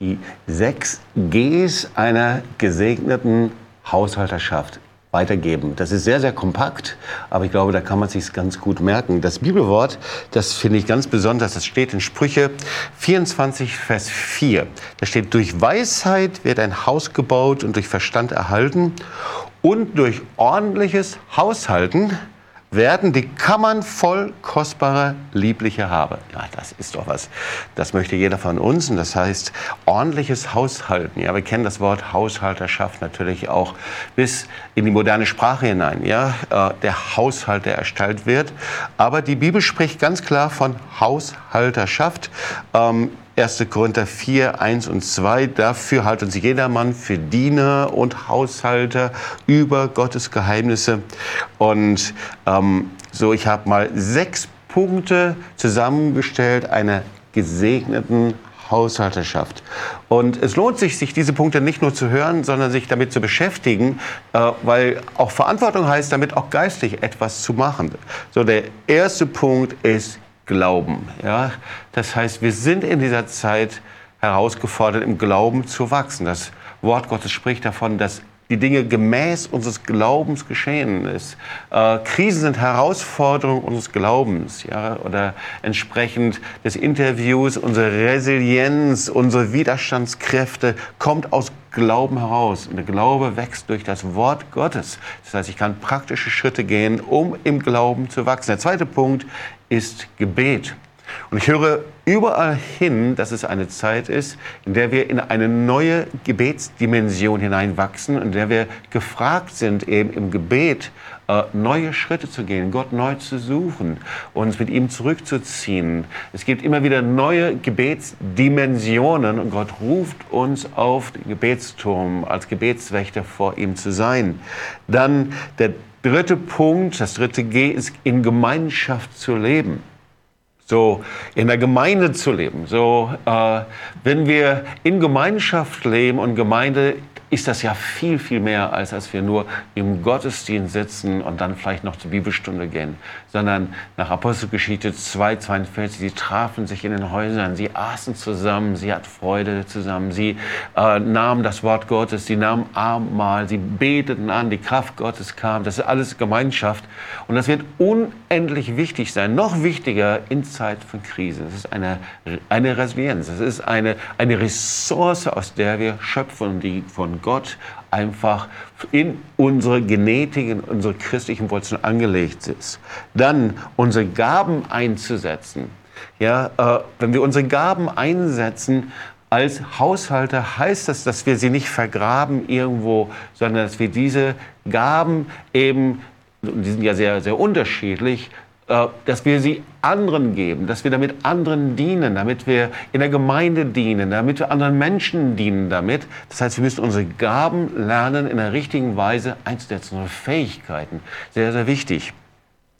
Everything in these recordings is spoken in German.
die sechs Gs einer gesegneten Haushalterschaft weitergeben. Das ist sehr, sehr kompakt, aber ich glaube, da kann man sich ganz gut merken. Das Bibelwort, das finde ich ganz besonders, das steht in Sprüche 24, Vers 4. Da steht, durch Weisheit wird ein Haus gebaut und durch Verstand erhalten und durch ordentliches Haushalten werden die Kammern voll kostbarer, lieblicher Habe. Ja, das ist doch was. Das möchte jeder von uns. Und das heißt ordentliches Haushalten. Ja, wir kennen das Wort Haushalterschaft natürlich auch bis in die moderne Sprache hinein. Ja, äh, der Haushalt, der erstellt wird. Aber die Bibel spricht ganz klar von Haushalterschaft. Ähm, 1. Korinther 4, 1 und 2. Dafür halt uns jedermann für Diener und Haushalter über Gottes Geheimnisse. Und ähm, so, ich habe mal sechs Punkte zusammengestellt einer gesegneten Haushalterschaft. Und es lohnt sich, sich diese Punkte nicht nur zu hören, sondern sich damit zu beschäftigen, äh, weil auch Verantwortung heißt, damit auch geistlich etwas zu machen. So, der erste Punkt ist Glauben. Ja? Das heißt, wir sind in dieser Zeit herausgefordert, im Glauben zu wachsen. Das Wort Gottes spricht davon, dass die Dinge gemäß unseres Glaubens geschehen ist. Äh, Krisen sind Herausforderungen unseres Glaubens, ja, oder entsprechend des Interviews, unsere Resilienz, unsere Widerstandskräfte kommt aus Glauben heraus. Und der Glaube wächst durch das Wort Gottes. Das heißt, ich kann praktische Schritte gehen, um im Glauben zu wachsen. Der zweite Punkt ist Gebet. Und ich höre überall hin, dass es eine Zeit ist, in der wir in eine neue Gebetsdimension hineinwachsen, in der wir gefragt sind, eben im Gebet äh, neue Schritte zu gehen, Gott neu zu suchen, uns mit ihm zurückzuziehen. Es gibt immer wieder neue Gebetsdimensionen und Gott ruft uns auf den Gebetsturm als Gebetswächter vor ihm zu sein. Dann der dritte Punkt, das dritte G ist in Gemeinschaft zu leben. So in der Gemeinde zu leben. So, äh, wenn wir in Gemeinschaft leben und Gemeinde ist das ja viel, viel mehr, als als wir nur im Gottesdienst sitzen und dann vielleicht noch zur Bibelstunde gehen, sondern nach Apostelgeschichte 2, 42, sie trafen sich in den Häusern, sie aßen zusammen, sie hatten Freude zusammen, sie äh, nahmen das Wort Gottes, sie nahmen Abendmahl, sie beteten an, die Kraft Gottes kam, das ist alles Gemeinschaft und das wird unendlich wichtig sein, noch wichtiger in Zeit von Krisen. Das ist eine, eine Resilienz, das ist eine, eine Ressource, aus der wir schöpfen, die von Gott einfach in unsere Genetik, in unsere christlichen Wurzeln angelegt ist. Dann unsere Gaben einzusetzen. Ja, äh, wenn wir unsere Gaben einsetzen, als Haushalter heißt das, dass wir sie nicht vergraben irgendwo, sondern dass wir diese Gaben eben, die sind ja sehr, sehr unterschiedlich, dass wir sie anderen geben, dass wir damit anderen dienen, damit wir in der Gemeinde dienen, damit wir anderen Menschen dienen damit. Das heißt, wir müssen unsere Gaben lernen, in der richtigen Weise einzusetzen, unsere Fähigkeiten. Sehr, sehr wichtig.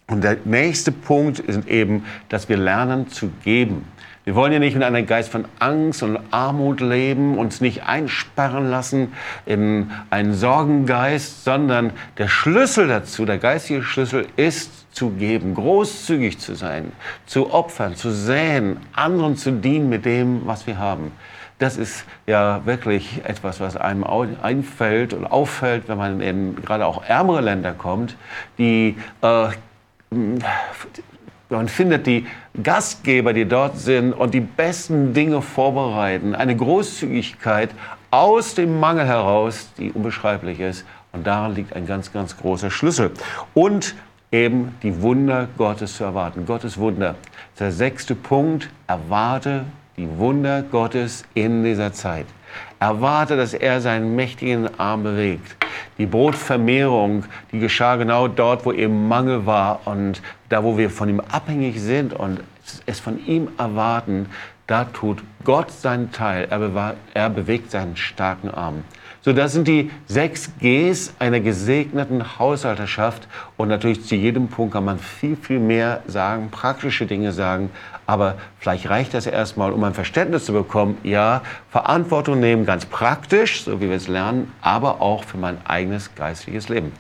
Und der nächste Punkt ist eben, dass wir lernen zu geben. Wir wollen ja nicht mit einem Geist von Angst und Armut leben, uns nicht einsperren lassen in einen Sorgengeist, sondern der Schlüssel dazu, der geistige Schlüssel ist zu geben, großzügig zu sein, zu opfern, zu säen, anderen zu dienen mit dem, was wir haben. Das ist ja wirklich etwas, was einem einfällt und auffällt, wenn man in gerade auch ärmere Länder kommt, die äh, man findet die Gastgeber, die dort sind und die besten Dinge vorbereiten. Eine Großzügigkeit aus dem Mangel heraus, die unbeschreiblich ist. Und daran liegt ein ganz, ganz großer Schlüssel. Und eben die Wunder Gottes zu erwarten. Gottes Wunder. Der sechste Punkt, erwarte die Wunder Gottes in dieser Zeit. Erwarte, dass er seinen mächtigen Arm bewegt. Die Brotvermehrung, die geschah genau dort, wo eben Mangel war und da, wo wir von ihm abhängig sind und es von ihm erwarten, da tut Gott seinen Teil. Er, er bewegt seinen starken Arm. So, das sind die sechs Gs einer gesegneten Haushalterschaft. Und natürlich zu jedem Punkt kann man viel, viel mehr sagen, praktische Dinge sagen. Aber vielleicht reicht das erstmal, um ein Verständnis zu bekommen. Ja, Verantwortung nehmen, ganz praktisch, so wie wir es lernen, aber auch für mein eigenes geistliches Leben.